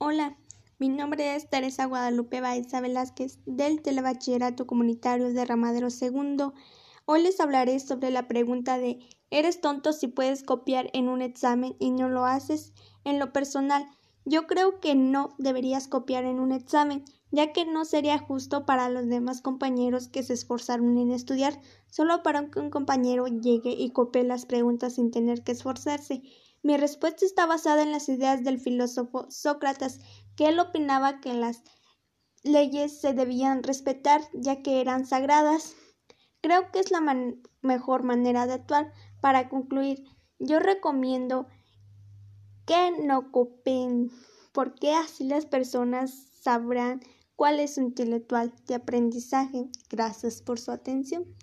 Hola, mi nombre es Teresa Guadalupe Baeza Velázquez del Telebachillerato Comunitario de Ramadero II. Hoy les hablaré sobre la pregunta de ¿Eres tonto si puedes copiar en un examen y no lo haces? En lo personal, yo creo que no deberías copiar en un examen, ya que no sería justo para los demás compañeros que se esforzaron en estudiar, solo para que un compañero llegue y copie las preguntas sin tener que esforzarse. Mi respuesta está basada en las ideas del filósofo Sócrates, que él opinaba que las leyes se debían respetar ya que eran sagradas. Creo que es la mejor manera de actuar. Para concluir, yo recomiendo que no copien, porque así las personas sabrán cuál es su intelectual de aprendizaje. Gracias por su atención.